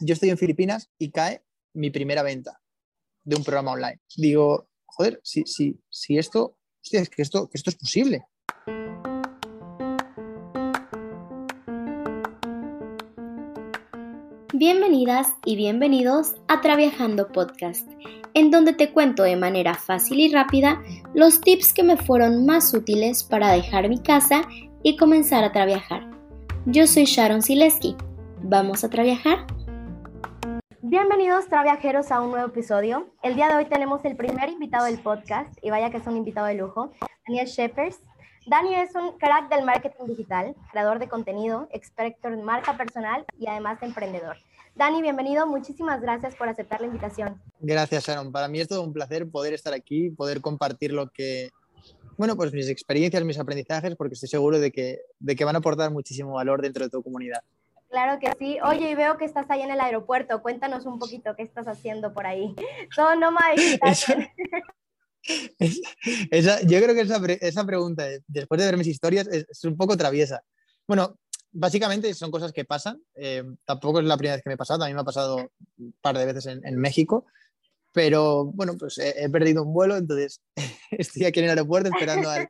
yo estoy en Filipinas y cae mi primera venta de un programa online. Digo, joder, si, si, si esto, es que esto, que esto es posible. Bienvenidas y bienvenidos a Traviajando Podcast, en donde te cuento de manera fácil y rápida los tips que me fueron más útiles para dejar mi casa y comenzar a trabajar. Yo soy Sharon Sileski. ¿Vamos a trabajar? Bienvenidos traviajeros a un nuevo episodio. El día de hoy tenemos el primer invitado del podcast y vaya que es un invitado de lujo, Daniel Shepers. Dani es un crack del marketing digital, creador de contenido, experto en marca personal y además emprendedor. Dani, bienvenido. Muchísimas gracias por aceptar la invitación. Gracias, Sharon. Para mí es todo un placer poder estar aquí, poder compartir lo que, bueno, pues mis experiencias, mis aprendizajes, porque estoy seguro de que, de que van a aportar muchísimo valor dentro de tu comunidad. Claro que sí. Oye, y veo que estás ahí en el aeropuerto. Cuéntanos un poquito qué estás haciendo por ahí. Todo nómada digital. Esa, yo creo que esa, esa, pregunta, después de ver mis historias, es, un poco traviesa. Bueno, básicamente son cosas que pasan. Eh, tampoco es la primera vez que me ha pasado, a mí me ha pasado un par de veces en, México. Pero bueno, pues he, perdido un vuelo, entonces estoy aquí en el aeropuerto esperando al,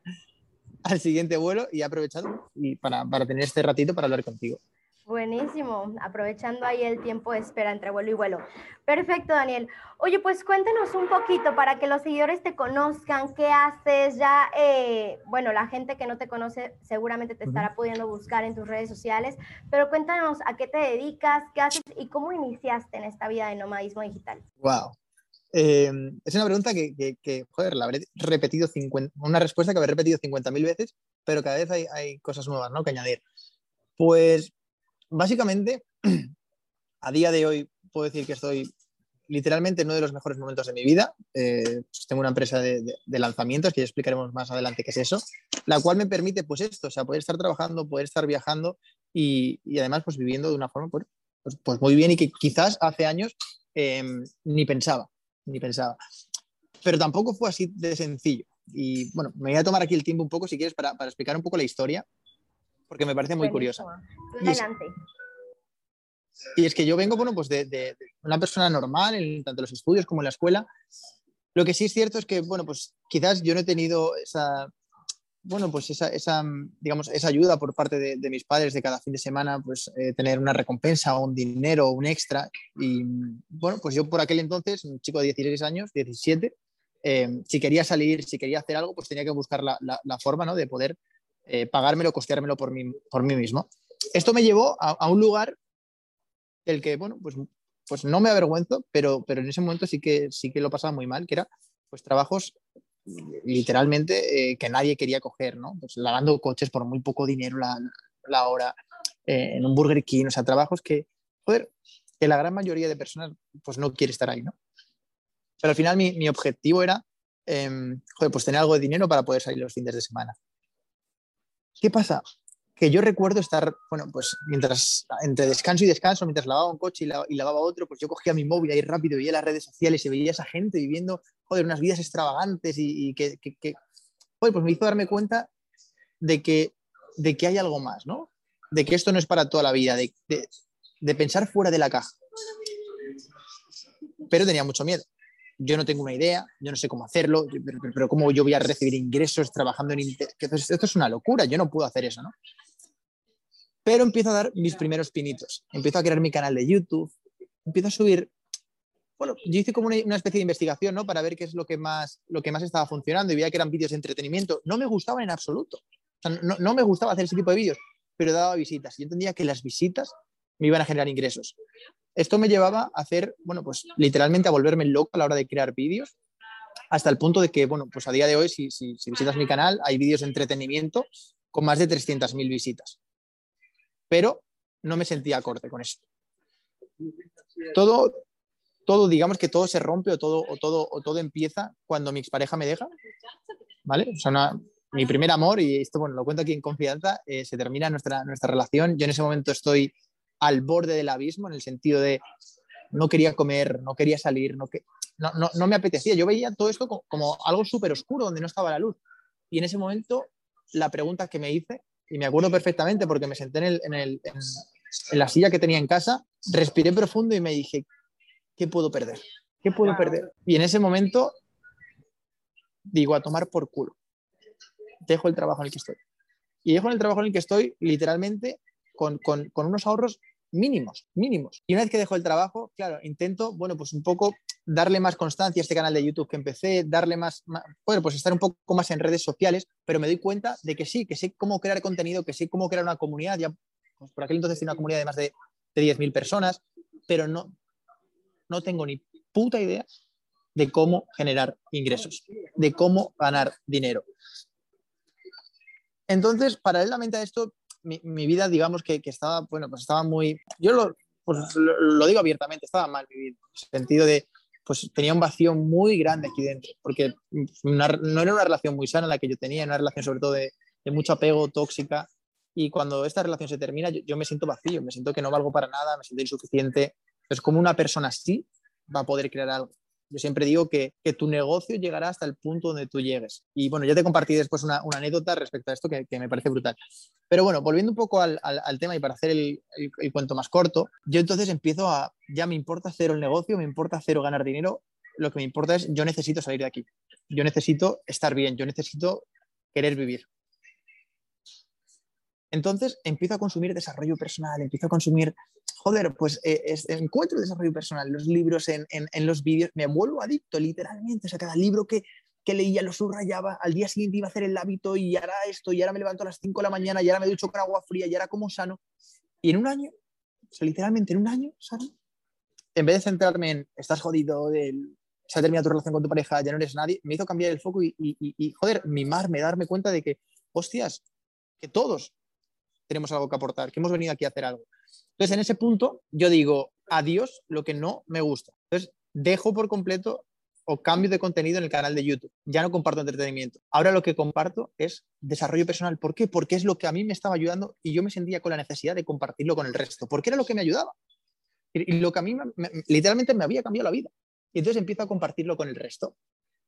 al siguiente vuelo y he aprovechado y para, para tener este ratito para hablar contigo. Buenísimo, aprovechando ahí el tiempo de espera entre vuelo y vuelo. Perfecto, Daniel. Oye, pues cuéntanos un poquito para que los seguidores te conozcan, qué haces, ya, eh, bueno, la gente que no te conoce seguramente te estará pudiendo buscar en tus redes sociales, pero cuéntanos a qué te dedicas, qué haces y cómo iniciaste en esta vida de nomadismo digital. Wow. Eh, es una pregunta que, que, joder, la habré repetido 50, una respuesta que habré repetido 50.000 veces, pero cada vez hay, hay cosas nuevas, ¿no? Que añadir. Pues básicamente, a día de hoy puedo decir que estoy literalmente en uno de los mejores momentos de mi vida. Eh, pues tengo una empresa de, lanzamientos que ya explicaremos más adelante qué es eso, la cual me permite pues esto, o sea, poder estar trabajando, poder estar viajando y, además pues viviendo de una forma pues, pues, pues, muy bien y que quizás hace años em, ni pensaba, ni pensaba. Pero tampoco fue así de sencillo. Y bueno, me voy a tomar aquí el tiempo un poco, si quieres, para, para explicar un poco la historia porque me parece muy curiosa. Adelante. Y es, que yo vengo, bueno, pues de, una persona normal, en tanto los estudios como en la escuela. Lo que sí es cierto es que, bueno, pues quizás yo no he tenido esa, bueno, pues esa, esa digamos, esa ayuda por parte de, mis padres de cada fin de semana, pues eh, tener una recompensa o un dinero o un extra. Y bueno, pues yo por aquel entonces, un chico de 16 años, 17, eh, si quería salir, si quería hacer algo, pues tenía que buscar la, la, la forma, ¿no? De poder eh, pagármelo, costeármelo por mí, por mí mismo. Esto me llevó a, un lugar el que, bueno, pues, pues no me avergüenzo, pero, pero en ese momento sí que, sí que lo pasaba muy mal, que era pues trabajos literalmente eh, que nadie quería coger, ¿no? Pues lavando coches por muy poco dinero la, hora, eh, en un Burger King, o sea, trabajos que, joder, que la gran mayoría de personas pues no quiere estar ahí, ¿no? Pero al final mi, mi objetivo era, em, joder, pues tener algo de dinero para poder salir los fines de semana. ¿Qué pasa? Que yo recuerdo estar, bueno, pues mientras, entre descanso y descanso, mientras lavaba un coche y, lavaba otro, pues yo cogía mi móvil ahí rápido, veía las redes sociales y veía a esa gente viviendo, joder, unas vidas extravagantes y, que, que, pues me hizo darme cuenta de que, de que hay algo más, ¿no? De que esto no es para toda la vida, de, de pensar fuera de la caja. Pero tenía mucho miedo yo no tengo una idea, yo no sé cómo hacerlo, pero, cómo yo voy a recibir ingresos trabajando en Esto es una locura, yo no puedo hacer eso, ¿no? Pero empiezo a dar mis primeros pinitos, empiezo a crear mi canal de YouTube, empiezo a subir, bueno, yo hice como una, especie de investigación, ¿no? Para ver qué es lo que más, lo que más estaba funcionando y veía que eran vídeos de entretenimiento. No me gustaban en absoluto, no, me gustaba hacer ese tipo de vídeos, pero daba visitas. Yo entendía que las visitas me iban a generar ingresos. Esto me llevaba a hacer, bueno, pues literalmente a volverme loco a la hora de crear vídeos, hasta el punto de que, bueno, pues a día de hoy, si, si, visitas mi canal, hay vídeos de entretenimiento con más de 300.000 visitas. Pero no me sentía acorde con esto. Todo, todo, digamos que todo se rompe o todo, o todo, o todo empieza cuando mi expareja me deja, ¿vale? O mi primer amor, y esto, bueno, lo cuento aquí en confianza, eh, se termina nuestra, nuestra relación. Yo en ese momento estoy al borde del abismo, en el sentido de no quería comer, no quería salir, no, que, no, no, me apetecía. Yo veía todo esto como, algo súper oscuro, donde no estaba la luz. Y en ese momento, la pregunta que me hice, y me acuerdo perfectamente porque me senté en el, en el, en la silla que tenía en casa, respiré profundo y me dije, ¿qué puedo perder? ¿Qué puedo perder? Y en ese momento digo, a tomar por culo. Dejo el trabajo en el que estoy. Y dejo el trabajo en el que estoy literalmente con, unos ahorros mínimos, mínimos. Y una vez que dejo el trabajo, claro, intento, bueno, pues un poco darle más constancia a este canal de YouTube que empecé, darle más, bueno, pues estar un poco más en redes sociales, pero me doy cuenta de que sí, que sé cómo crear contenido, que sé cómo crear una comunidad, ya pues por aquel entonces tenía una comunidad de más de, de 10.000 personas, pero no, no tengo ni puta idea de cómo generar ingresos, de cómo ganar dinero. Entonces, paralelamente a esto, mi, mi vida, digamos que, que, estaba, bueno, pues estaba muy, yo lo, pues lo, digo abiertamente, estaba mal vivido, en el sentido de, pues tenía un vacío muy grande aquí dentro, porque no era una relación muy sana la que yo tenía, una relación sobre todo de, de mucho apego, tóxica, y cuando esta relación se termina, yo, me siento vacío, me siento que no valgo para nada, me siento insuficiente. Es como una persona así va a poder crear algo. Yo siempre digo que, que, tu negocio llegará hasta el punto donde tú llegues. Y bueno, ya te compartí después una, una anécdota respecto a esto que, que, me parece brutal. Pero bueno, volviendo un poco al, al, tema y para hacer el, el, el, cuento más corto, yo entonces empiezo a, ya me importa cero el negocio, me importa cero ganar dinero, lo que me importa es yo necesito salir de aquí, yo necesito estar bien, yo necesito querer vivir. Entonces empiezo a consumir desarrollo personal, empiezo a consumir joder, pues eh, es, encuentro desarrollo personal, los libros, en, los vídeos, me vuelvo adicto literalmente, o sea, cada libro que, que leía lo subrayaba, al día siguiente iba a hacer el hábito y ahora esto, y ahora me levanto a las 5 de la mañana, y ahora me ducho con agua fría, y ahora como sano. Y en un año, literalmente en un año, ¿sabes? En vez de centrarme en, estás jodido, del, se ha terminado tu relación con tu pareja, ya no eres nadie, me hizo cambiar el foco y, y, y, y joder, mimarme, darme cuenta de que, hostias, que todos tenemos algo que aportar, que hemos venido aquí a hacer algo. Entonces, en ese punto, yo digo adiós lo que no me gusta. Entonces, dejo por completo o cambio de contenido en el canal de YouTube. Ya no comparto entretenimiento. Ahora lo que comparto es desarrollo personal. ¿Por qué? Porque es lo que a mí me estaba ayudando y yo me sentía con la necesidad de compartirlo con el resto, porque era lo que me ayudaba. Y lo que a mí me, me, literalmente me había cambiado la vida. Y entonces empiezo a compartirlo con el resto.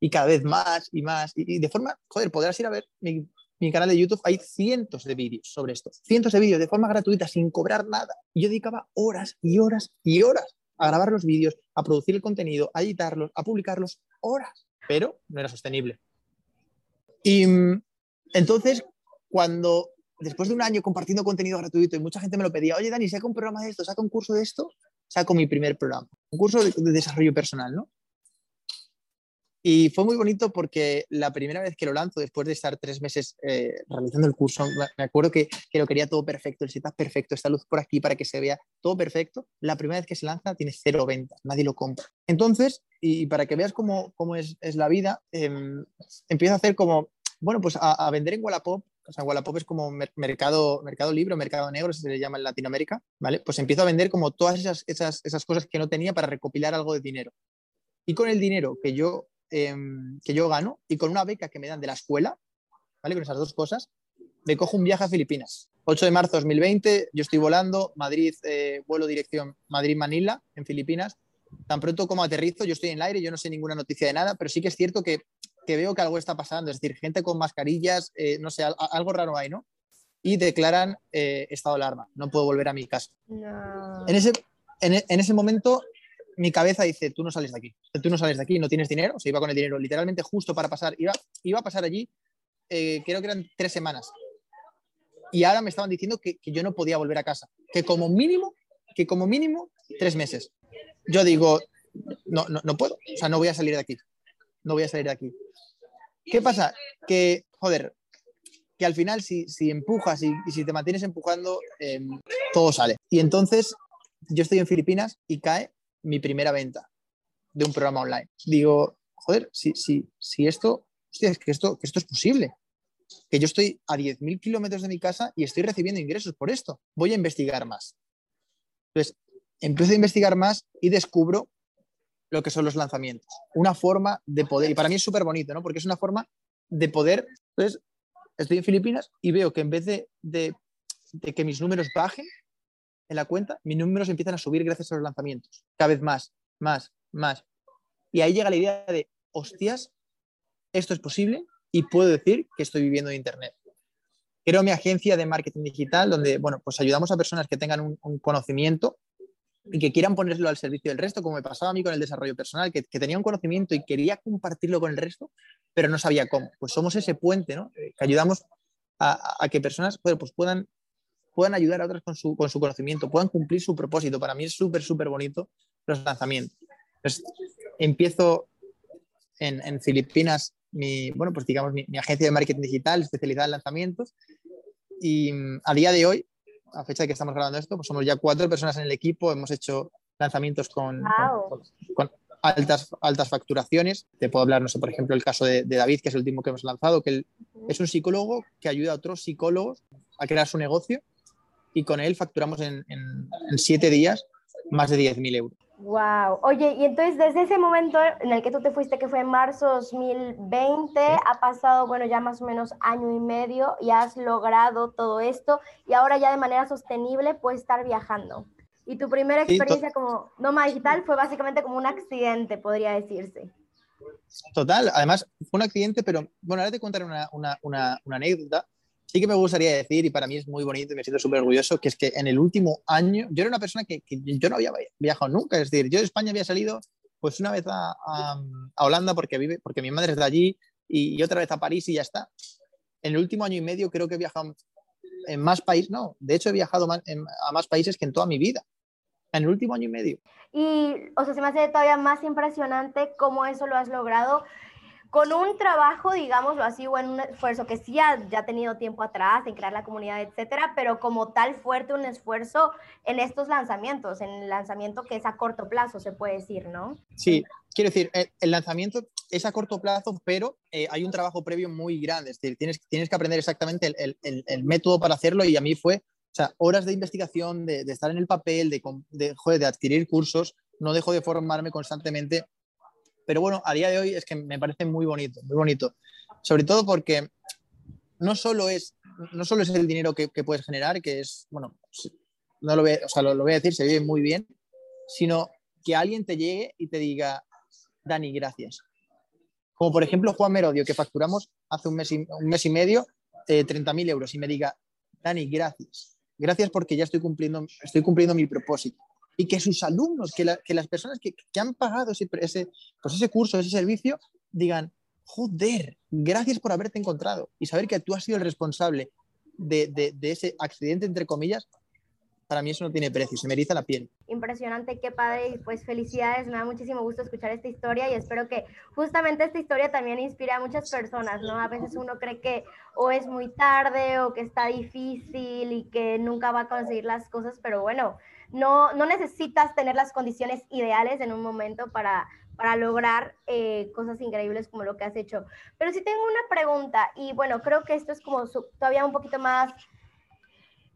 Y cada vez más y más. Y, y de forma, joder, podrás ir a ver mi, mi canal de YouTube hay cientos de vídeos sobre esto, cientos de vídeos de forma gratuita, sin cobrar nada. Yo dedicaba horas y horas y horas a grabar los vídeos, a producir el contenido, a editarlos, a publicarlos, horas, pero no era sostenible. Y entonces, cuando después de un año compartiendo contenido gratuito y mucha gente me lo pedía, oye Dani, saca un programa de esto, saca un curso de esto, saco mi primer programa, un curso de, de desarrollo personal, ¿no? Y fue muy bonito porque la primera vez que lo lanzo, después de estar tres meses eh, realizando el curso, me acuerdo que, que, lo quería todo perfecto, el setup perfecto, esta luz por aquí para que se vea todo perfecto. La primera vez que se lanza tiene cero ventas, nadie lo compra. Entonces, y para que veas cómo, cómo es, es, la vida, eh, empiezo a hacer como, bueno, pues a, vender en Wallapop o sea, Wallapop es como mercado, mercado libre, mercado negro, se le llama en Latinoamérica, ¿vale? Pues empiezo a vender como todas esas, esas, esas cosas que no tenía para recopilar algo de dinero. Y con el dinero que yo eh, que yo gano y con una beca que me dan de la escuela, ¿vale? Con esas dos cosas, me cojo un viaje a Filipinas. 8 de marzo de 2020, yo estoy volando, Madrid, eh, vuelo dirección Madrid-Manila, en Filipinas. Tan pronto como aterrizo, yo estoy en el aire, yo no sé ninguna noticia de nada, pero sí que es cierto que, que veo que algo está pasando, es decir, gente con mascarillas, eh, no sé, algo raro hay, ¿no? Y declaran eh, estado de alarma, no puedo volver a mi casa. No. En, ese, en, en ese momento mi cabeza dice, tú no sales de aquí, tú no sales de aquí, no tienes dinero, o sea, iba con el dinero literalmente justo para pasar, iba, iba a pasar allí, eh, creo que eran tres semanas. Y ahora me estaban diciendo que, que, yo no podía volver a casa, que como mínimo, que como mínimo tres meses. Yo digo, no, no, no puedo, o sea, no voy a salir de aquí, no voy a salir de aquí. ¿Qué pasa? Que, joder, que al final si, si empujas y, si te mantienes empujando, eh, todo sale. Y entonces yo estoy en Filipinas y cae mi primera venta de un programa online. Digo, joder, si, si, si esto, es que esto, esto es posible, que yo estoy a 10.000 kilómetros de mi casa y estoy recibiendo ingresos por esto, voy a investigar más. Entonces, empiezo a investigar más y descubro lo que son los lanzamientos. Una forma de poder, y para mí es súper bonito, ¿no? Porque es una forma de poder, entonces, estoy en Filipinas y veo que en vez de que mis números bajen, en la cuenta, mis números empiezan a subir gracias a los lanzamientos. Cada vez más, más, más. Y ahí llega la idea de, hostias, esto es posible y puedo decir que estoy viviendo de Internet. creo mi agencia de marketing digital donde, bueno, pues ayudamos a personas que tengan un, conocimiento y que quieran ponerlo al servicio del resto, como me pasaba a mí con el desarrollo personal, que, tenía un conocimiento y quería compartirlo con el resto, pero no sabía cómo. Pues somos ese puente, ¿no? Eh, que ayudamos a, que personas pues, puedan, puedan ayudar a otras con su, con su conocimiento, puedan cumplir su propósito. Para mí es súper, súper bonito los lanzamientos. Empiezo en, en, Filipinas mi, bueno, pues digamos, mi, agencia de marketing digital especializada en lanzamientos y mm, a día de hoy, a fecha de que estamos grabando esto, pues somos ya cuatro personas en el equipo, hemos hecho lanzamientos con, con, altas, altas facturaciones. Te puedo hablar, no sé, por ejemplo, el caso de, David, que es el último que hemos lanzado, que él es un psicólogo que ayuda a otros psicólogos a crear su negocio y con él facturamos en, en, en siete días más de 10.000 euros. Wow. Oye, y entonces desde ese momento en el que tú te fuiste, que fue en marzo 2020, ha pasado, bueno, ya más o menos año y medio y has logrado todo esto y ahora ya de manera sostenible puedes estar viajando. Y tu primera experiencia como nómada digital fue básicamente como un accidente, podría decirse. Total, además fue un accidente, pero bueno, ahora te contaré una, una, una, una anécdota sí que me gustaría decir, y para mí es muy bonito y me siento súper orgulloso, que es que en el último año, yo era una persona que, yo no había viajado nunca, es decir, yo de España había salido pues una vez a, a, Holanda porque, vive, porque mi madre es de allí y, otra vez a París y ya está. En el último año y medio creo que he viajado en más países, no, de hecho he viajado a más países que en toda mi vida, en el último año y medio. Y, o sea, se me hace todavía más impresionante cómo eso lo has logrado con un trabajo, digámoslo así, o en un esfuerzo que sí ha ya tenido tiempo atrás en crear la comunidad, etcétera, pero como tal fuerte un esfuerzo en estos lanzamientos, en el lanzamiento que es a corto plazo, se puede decir, ¿no? Sí, quiero decir, el, lanzamiento es a corto plazo, pero eh, hay un trabajo previo muy grande, es decir, tienes, tienes que aprender exactamente el, método para hacerlo y a mí fue, o sea, horas de investigación, de, estar en el papel, de, de, de adquirir cursos, no dejo de formarme constantemente pero bueno, a día de hoy es que me parece muy bonito, muy bonito. Sobre todo porque no solo es, no solo es el dinero que, puedes generar, que es, bueno, no lo, voy, o sea, lo, voy a decir, se vive muy bien, sino que alguien te llegue y te diga, Dani, gracias. Como por ejemplo Juan Merodio, que facturamos hace un mes y, un mes y medio eh, 30.000 euros y me diga, Dani, gracias. Gracias porque ya estoy cumpliendo, estoy cumpliendo mi propósito y que sus alumnos, que, las personas que, han pagado ese, ese, pues ese curso, ese servicio, digan, joder, gracias por haberte encontrado y saber que tú has sido el responsable de, de ese accidente, entre comillas, para mí eso no tiene precio, se me eriza la piel. Impresionante, qué padre, y pues felicidades, me da muchísimo gusto escuchar esta historia y espero que justamente esta historia también inspire a muchas personas, ¿no? A veces uno cree que o es muy tarde o que está difícil y que nunca va a conseguir las cosas, pero bueno, no, no necesitas tener las condiciones ideales en un momento para, para lograr eh, cosas increíbles como lo que has hecho. Pero sí tengo una pregunta y bueno, creo que esto es como todavía un poquito más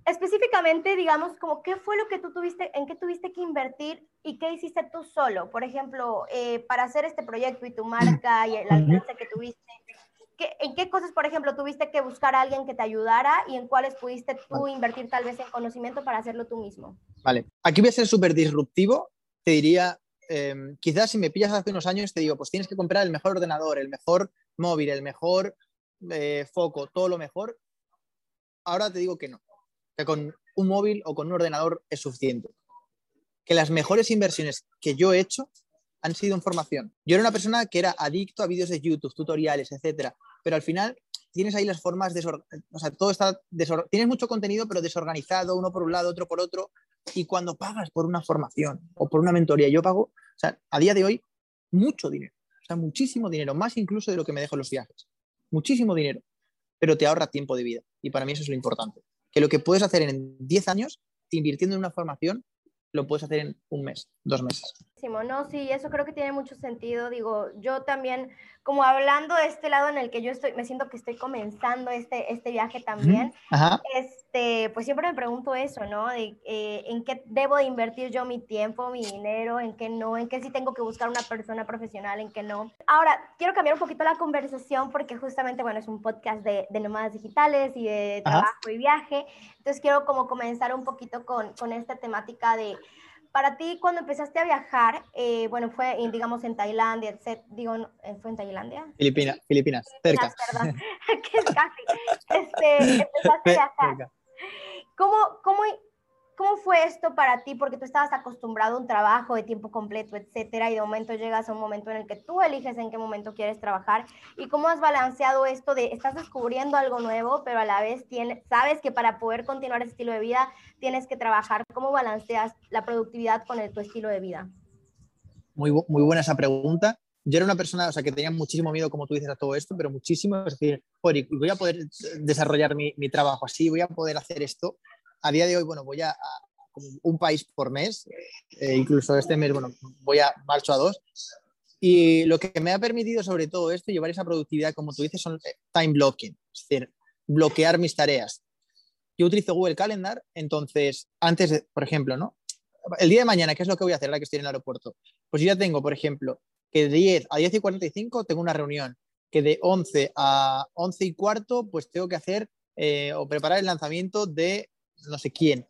específicamente, digamos, como qué fue lo que tú tuviste, en qué tuviste que invertir y qué hiciste tú solo. Por ejemplo, eh, para hacer este proyecto y tu marca y la alcance que tuviste, ¿en qué cosas, por ejemplo, tuviste que buscar a alguien que te ayudara y en cuáles pudiste tú invertir tal vez en conocimiento para hacerlo tú mismo? Vale, aquí voy a ser súper disruptivo. Te diría, em, quizás si me pillas hace unos años, te digo, pues tienes que comprar el mejor ordenador, el mejor móvil, el mejor eh, foco, todo lo mejor. Ahora te digo que no que con un móvil o con un ordenador es suficiente. Que las mejores inversiones que yo he hecho han sido en formación. Yo era una persona que era adicto a vídeos de YouTube, tutoriales, etcétera, pero al final tienes ahí las formas, o sea, todo está tienes mucho contenido, pero desorganizado, uno por un lado, otro por otro, y cuando pagas por una formación o por una mentoría, yo pago, o sea, a día de hoy, mucho dinero, o sea, muchísimo dinero, más incluso de lo que me dejo los viajes, muchísimo dinero, pero te ahorra tiempo de vida, y para mí eso es lo importante que lo que puedes hacer en 10 años invirtiendo en una formación, lo puedes hacer en un mes, dos meses. No, sí, eso creo que tiene mucho sentido. Digo, yo también, como hablando de este lado en el que yo estoy, me siento que estoy comenzando este, este viaje también, este, pues siempre me pregunto eso, ¿no? De, eh, ¿En qué debo de invertir yo mi tiempo, mi dinero? ¿En qué no? ¿En qué sí tengo que buscar una persona profesional? ¿En qué no? Ahora, quiero cambiar un poquito la conversación porque justamente, bueno, es un podcast de, de nómadas digitales y de trabajo y viaje. Entonces quiero como comenzar un poquito con, con esta temática de para ti, cuando empezaste a viajar, eh, bueno, fue, digamos, en Tailandia, etc. Digo, eh, ¿fue en Tailandia? Filipinas, Filipinas, cerca. Perdón, que es casi. Este, empezaste a viajar. ¿Cómo, cómo, ¿Cómo fue esto para ti? Porque tú estabas acostumbrado a un trabajo de tiempo completo, etcétera, y de momento llegas a un momento en el que tú eliges en qué momento quieres trabajar. ¿Y cómo has balanceado esto de estás descubriendo algo nuevo, pero a la vez sabes que para poder continuar ese estilo de vida tienes que trabajar? ¿Cómo balanceas la productividad con el, tu estilo de vida? Muy, muy buena esa pregunta. Yo era una persona, o sea, que tenía muchísimo miedo, como tú dices, a todo esto, pero muchísimo. Es decir, voy a poder desarrollar mi, mi trabajo así, voy a poder hacer esto a día de hoy, bueno, voy a, un país por mes, eh, incluso este mes, bueno, voy a marcho a dos. Y lo que me ha permitido sobre todo esto, llevar esa productividad, como tú dices, son eh, time blocking, es decir, bloquear mis tareas. Yo utilizo Google Calendar, entonces, antes, de, por ejemplo, ¿no? El día de mañana, ¿qué es lo que voy a hacer ahora que estoy en el aeropuerto? Pues yo ya tengo, por ejemplo, que de 10 a 10 y 45 tengo una reunión, que de 11 a 11 y cuarto, pues tengo que hacer eh, o preparar el lanzamiento de no sé quién.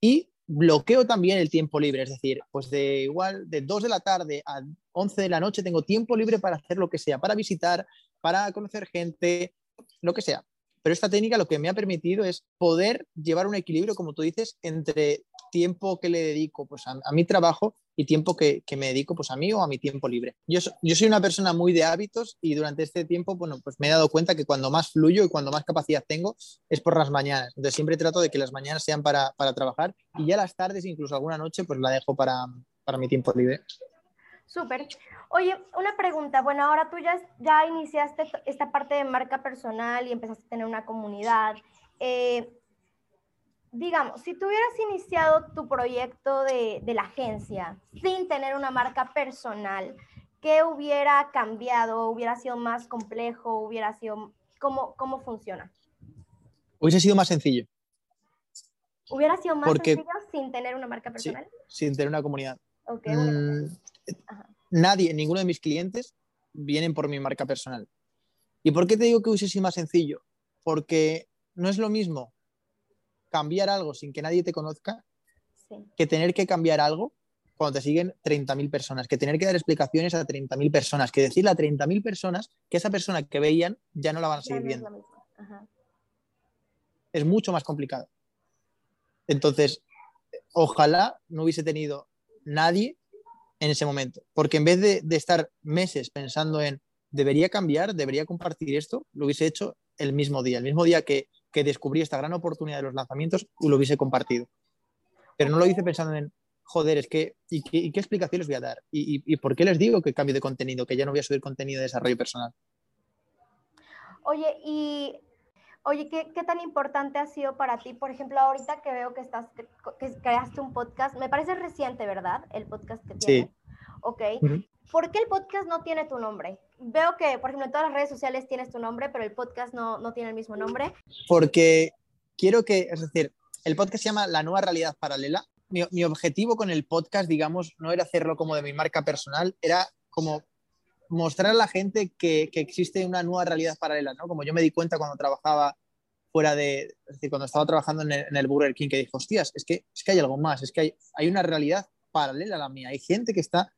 Y bloqueo también el tiempo libre, es decir, pues de igual de 2 de la tarde a 11 de la noche tengo tiempo libre para hacer lo que sea, para visitar, para conocer gente, lo que sea. Pero esta técnica lo que me ha permitido es poder llevar un equilibrio, como tú dices, entre tiempo que le dedico pues, a, mi trabajo y tiempo que, me dedico pues, a mí o a mi tiempo libre. Yo, yo soy una persona muy de hábitos y durante este tiempo bueno, pues me he dado cuenta que cuando más fluyo y cuando más capacidad tengo es por las mañanas. Entonces siempre trato de que las mañanas sean para, para trabajar y ya las tardes, incluso alguna noche, pues la dejo para, para mi tiempo libre. Súper. Oye, una pregunta. Bueno, ahora tú ya, ya iniciaste esta parte de marca personal y empezaste a tener una comunidad. Eh, digamos, si tú hubieras iniciado tu proyecto de, de, la agencia sin tener una marca personal, ¿qué hubiera cambiado? ¿Hubiera sido más complejo? ¿Hubiera sido... ¿Cómo, cómo funciona? Hubiese sido más sencillo. ¿Hubiera sido más sencillo sin tener una marca personal? sin tener una comunidad. Okay, mm, nadie, ninguno de mis clientes vienen por mi marca personal. ¿Y por qué te digo que hubiese sido más sencillo? Porque no es lo mismo cambiar algo sin que nadie te conozca que tener que cambiar algo cuando te siguen 30.000 personas, que tener que dar explicaciones a 30.000 personas, que decirle a 30.000 personas que esa persona que veían ya no la van a seguir viendo. es mucho más complicado. Entonces, ojalá no hubiese tenido nadie en ese momento. Porque en vez de, estar meses pensando en debería cambiar, debería compartir esto, lo hubiese hecho el mismo día, el mismo día que, descubrí esta gran oportunidad de los lanzamientos, lo hubiese compartido. Pero no lo hice pensando en, joder, es que, ¿y qué, explicaciones voy a dar? ¿Y, ¿Y, por qué les digo que cambio de contenido, que ya no voy a subir contenido de desarrollo personal? Oye, y Oye, ¿qué, ¿qué, tan importante ha sido para ti? Por ejemplo, ahorita que veo que estás que, creaste un podcast, me parece reciente, ¿verdad? El podcast que tienes. Sí. Ok. ¿Por qué el podcast no tiene tu nombre? Veo que, por ejemplo, en todas las redes sociales tienes tu nombre, pero el podcast no, no tiene el mismo nombre. Porque quiero que, es decir, el podcast se llama La Nueva Realidad Paralela. Mi, objetivo con el podcast, digamos, no era hacerlo como de mi marca personal, era como mostrar a la gente que, existe una nueva realidad paralela, ¿no? Como yo me di cuenta cuando trabajaba fuera de, es decir, cuando estaba trabajando en el, en Burger King, que dijo, hostias, es que, es que hay algo más, es que hay, hay una realidad paralela a la mía, hay gente que está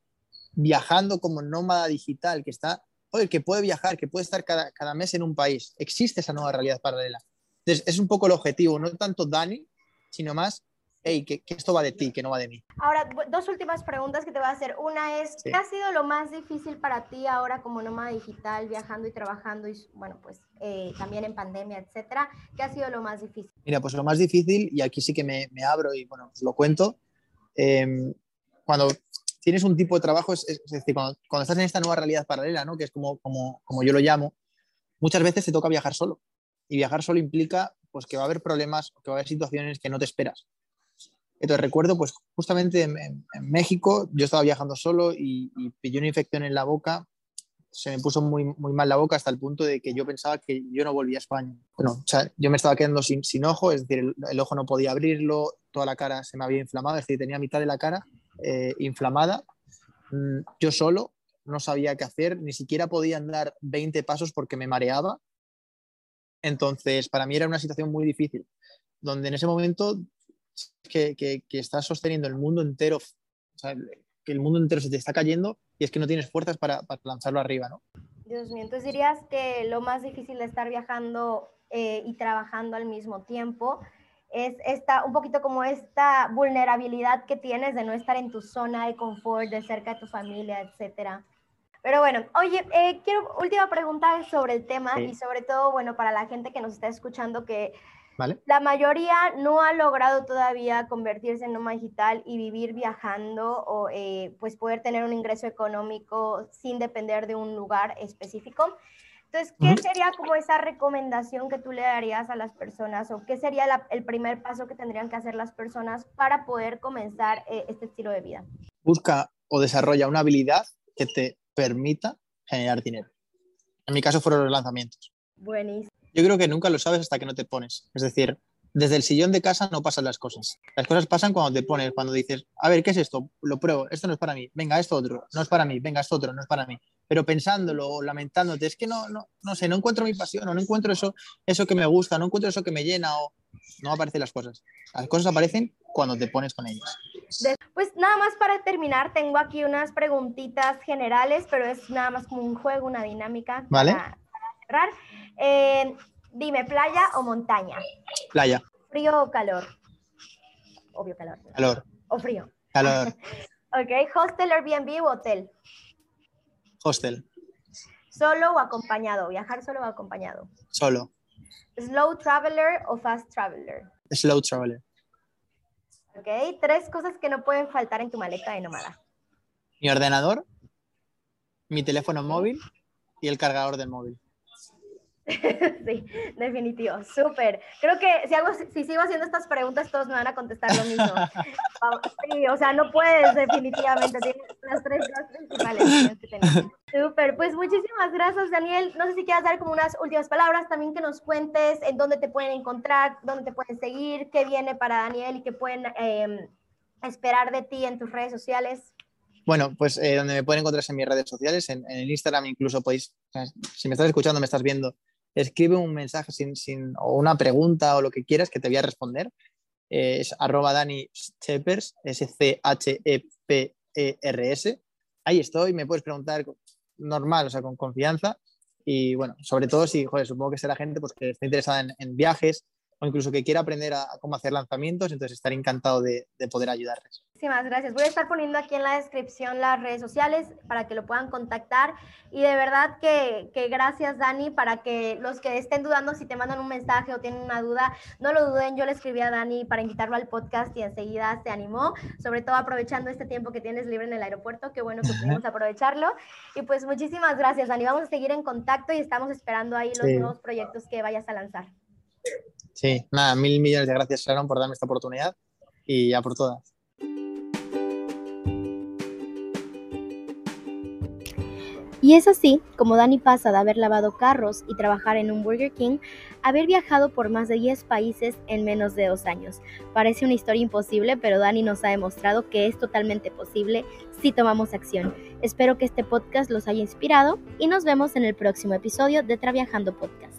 viajando como nómada digital, que está, oye, que puede viajar, que puede estar cada, cada mes en un país, existe esa nueva realidad paralela. Entonces, es un poco el objetivo, no tanto Dani, sino más hey, que, esto va de ti, que no va de mí. Ahora, dos últimas preguntas que te voy a hacer. Una es, ¿qué ha sido lo más difícil para ti ahora como nómada digital, viajando y trabajando y, bueno, pues eh, también en pandemia, etcétera? ¿Qué ha sido lo más difícil? Mira, pues lo más difícil, y aquí sí que me, me abro y, bueno, os lo cuento, em, cuando tienes un tipo de trabajo, es, decir, cuando, cuando, estás en esta nueva realidad paralela, ¿no? Que es como, como, como yo lo llamo, muchas veces te toca viajar solo. Y viajar solo implica pues que va a haber problemas, que va a haber situaciones que no te esperas. Entonces recuerdo, pues justamente en, México, yo estaba viajando solo y, y, pillé una infección en la boca, se me puso muy, muy mal la boca hasta el punto de que yo pensaba que yo no volvía a España. Bueno, o sea, yo me estaba quedando sin, sin ojo, es decir, el, ojo no podía abrirlo, toda la cara se me había inflamado, es decir, tenía mitad de la cara eh, inflamada. Mm, yo solo no sabía qué hacer, ni siquiera podía andar 20 pasos porque me mareaba. Entonces, para mí era una situación muy difícil, donde en ese momento que, que, estás sosteniendo el mundo entero, que el mundo entero se te está cayendo y es que no tienes fuerzas para, para lanzarlo arriba, ¿no? Dios mío, entonces dirías que lo más difícil de estar viajando eh, y trabajando al mismo tiempo es esta, un poquito como esta vulnerabilidad que tienes de no estar en tu zona de confort, de cerca de tu familia, etcétera. Pero bueno, oye, eh, quiero última pregunta sobre el tema y sobre todo, bueno, para la gente que nos está escuchando que la mayoría no ha logrado todavía convertirse en nómada digital y vivir viajando o eh, pues poder tener un ingreso económico sin depender de un lugar específico. Entonces, ¿qué sería como esa recomendación que tú le darías a las personas o qué sería el primer paso que tendrían que hacer las personas para poder comenzar eh, este estilo de vida? Busca o desarrolla una habilidad que te permita generar dinero. En mi caso fueron los lanzamientos. Buenísimo yo creo que nunca lo sabes hasta que no te pones. Es decir, desde el sillón de casa no pasan las cosas. Las cosas pasan cuando te pones, cuando dices, a ver, ¿qué es esto? Lo pruebo, esto no es para mí, venga, esto otro, no es para mí, venga, esto otro, no es para mí. Pero pensándolo o lamentándote, es que no, no, no sé, no encuentro mi pasión o no encuentro eso, eso que me gusta, no encuentro eso que me llena o no aparecen las cosas. Las cosas aparecen cuando te pones con ellas. Pues nada más para terminar, tengo aquí unas preguntitas generales, pero es nada más como un juego, una dinámica. Vale. para cerrar. Eh, dime, ¿playa o montaña? Playa. ¿Frío o calor? Obvio calor. Calor. ¿O frío? Calor. ok, ¿hostel, Airbnb o hotel? Hostel. ¿Solo o acompañado? ¿Viajar solo o acompañado? Solo. ¿Slow traveler o fast traveler? Slow traveler. Ok, tres cosas que no pueden faltar en tu maleta de nómada. Mi ordenador, mi teléfono móvil y el cargador del móvil. sí, definitivo, súper. Creo que si, hago, si sigo haciendo estas preguntas, todos me van a contestar lo mismo. sí, o sea, no puedes definitivamente, tienes las tres cosas principales que Súper, pues muchísimas gracias, Daniel. No sé si quieras dar como unas últimas palabras, también que nos cuentes en dónde te pueden encontrar, dónde te pueden seguir, qué viene para Daniel y qué pueden em, esperar de ti en tus redes sociales. Bueno, pues eh, donde me pueden encontrar es en mis redes sociales, en, en Instagram incluso podéis, si me estás escuchando, me estás viendo, escribe un mensaje sin, sin, o una pregunta o lo que quieras que te voy a responder. Eh, es arroba Dani Schepers, S-C-H-E-P-E-R-S. Ahí estoy, me puedes preguntar normal, o sea, con confianza. Y bueno, sobre todo si, joder, supongo que será gente pues, que está interesada en viajes, o incluso que quiera aprender a, cómo hacer lanzamientos, entonces estaré encantado de, poder ayudarles. Muchísimas gracias. Voy a estar poniendo aquí en la descripción las redes sociales para que lo puedan contactar. Y de verdad que, que, gracias, Dani, para que los que estén dudando si te mandan un mensaje o tienen una duda, no lo duden. Yo le escribí a Dani para invitarlo al podcast y enseguida se animó, sobre todo aprovechando este tiempo que tienes libre en el aeropuerto. Qué bueno que pudimos aprovecharlo. Y pues muchísimas gracias, Dani. Vamos a seguir en contacto y estamos esperando ahí los nuevos proyectos que vayas a lanzar. Sí, nada, mil millones de gracias, Sharon, por darme esta oportunidad y ya por todas. Y es así como Dani pasa de haber lavado carros y trabajar en un Burger King a haber viajado por más de 10 países en menos de dos años. Parece una historia imposible, pero Dani nos ha demostrado que es totalmente posible si tomamos acción. Espero que este podcast los haya inspirado y nos vemos en el próximo episodio de Traviajando Podcast.